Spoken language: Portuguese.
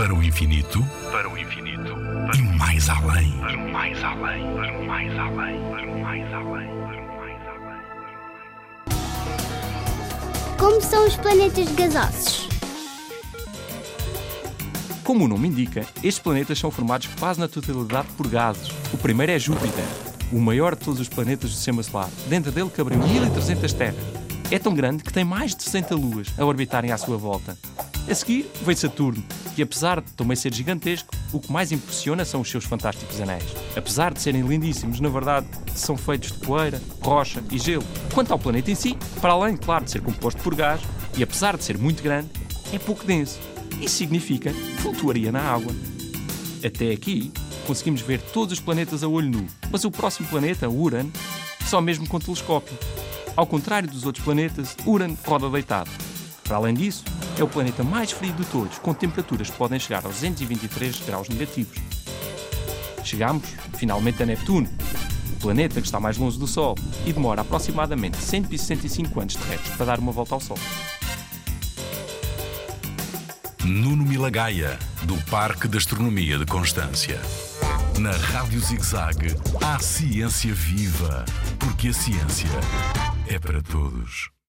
Para o infinito, para o infinito, e mais além, para o mais além, para o mais além, para o mais além, para o mais além. Como são os planetas gasosos? Como o nome indica, estes planetas são formados quase na totalidade por gases. O primeiro é Júpiter, o maior de todos os planetas do Sistema Solar. Dentro dele cabem 1300 terras. É tão grande que tem mais de 60 luas a orbitarem à sua volta. A seguir vem Saturno, que apesar de também ser gigantesco, o que mais impressiona são os seus fantásticos anéis. Apesar de serem lindíssimos, na verdade, são feitos de poeira, rocha e gelo. Quanto ao planeta em si, para além, claro, de ser composto por gás, e apesar de ser muito grande, é pouco denso. Isso significa que flutuaria na água. Até aqui, conseguimos ver todos os planetas a olho nu, mas o próximo planeta, Urano, só mesmo com telescópio. Ao contrário dos outros planetas, Urano roda deitado. Para além disso, é o planeta mais frio de todos, com temperaturas que podem chegar aos 223 graus negativos. Chegamos, finalmente, a Neptuno, o planeta que está mais longe do Sol e demora aproximadamente 165 anos terrestres para dar uma volta ao Sol. Nuno Milagaya, do Parque de Astronomia de Constância. Na Rádio ZigZag, há ciência viva, porque a ciência é para todos.